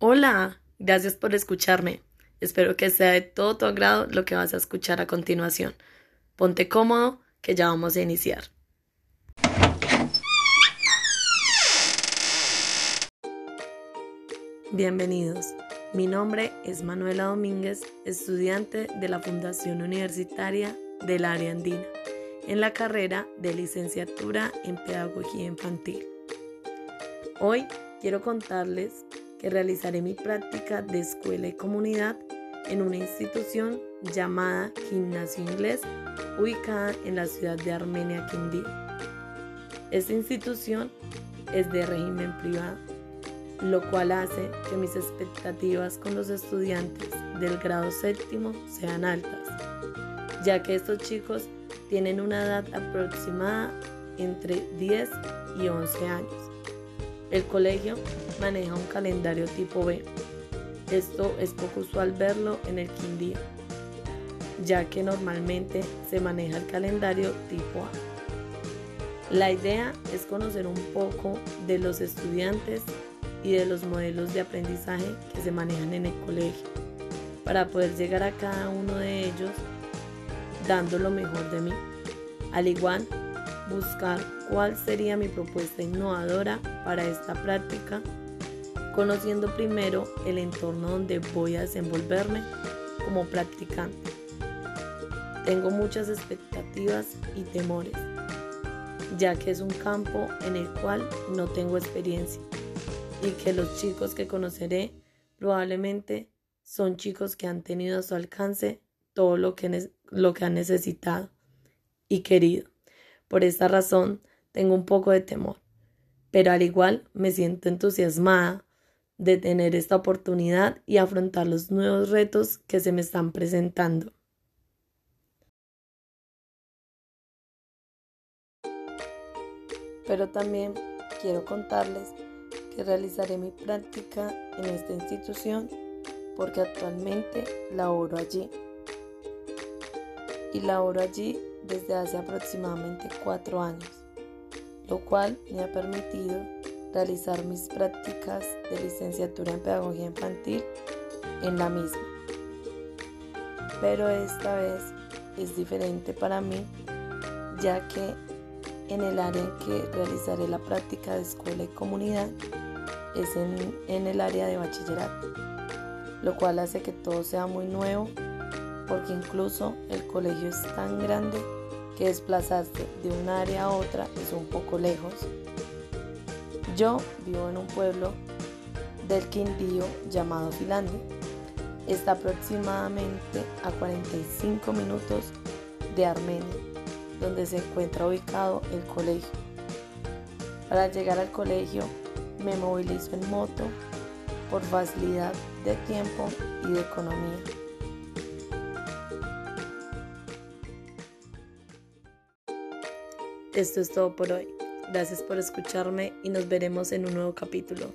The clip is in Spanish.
Hola, gracias por escucharme. Espero que sea de todo tu agrado lo que vas a escuchar a continuación. Ponte cómodo, que ya vamos a iniciar. Bienvenidos. Mi nombre es Manuela Domínguez, estudiante de la Fundación Universitaria del Área Andina, en la carrera de licenciatura en Pedagogía Infantil. Hoy quiero contarles que realizaré mi práctica de escuela y comunidad en una institución llamada Gimnasio Inglés, ubicada en la ciudad de Armenia, Quindío. Esta institución es de régimen privado, lo cual hace que mis expectativas con los estudiantes del grado séptimo sean altas, ya que estos chicos tienen una edad aproximada entre 10 y 11 años. El colegio maneja un calendario tipo B, esto es poco usual verlo en el Quindío, ya que normalmente se maneja el calendario tipo A. La idea es conocer un poco de los estudiantes y de los modelos de aprendizaje que se manejan en el colegio, para poder llegar a cada uno de ellos dando lo mejor de mí. Al igual, buscar cuál sería mi propuesta innovadora para esta práctica conociendo primero el entorno donde voy a desenvolverme como practicante. Tengo muchas expectativas y temores, ya que es un campo en el cual no tengo experiencia y que los chicos que conoceré probablemente son chicos que han tenido a su alcance todo lo que, lo que han necesitado y querido. Por esta razón tengo un poco de temor, pero al igual me siento entusiasmada de tener esta oportunidad y afrontar los nuevos retos que se me están presentando. Pero también quiero contarles que realizaré mi práctica en esta institución porque actualmente laboro allí. Y laboro allí desde hace aproximadamente cuatro años, lo cual me ha permitido realizar mis prácticas de licenciatura en pedagogía infantil en la misma. Pero esta vez es diferente para mí ya que en el área en que realizaré la práctica de escuela y comunidad es en, en el área de bachillerato, lo cual hace que todo sea muy nuevo porque incluso el colegio es tan grande que desplazarse de un área a otra es un poco lejos yo vivo en un pueblo del Quindío llamado Finlandia. Está aproximadamente a 45 minutos de Armenia, donde se encuentra ubicado el colegio. Para llegar al colegio me movilizo en moto por facilidad de tiempo y de economía. Esto es todo por hoy. Gracias por escucharme y nos veremos en un nuevo capítulo.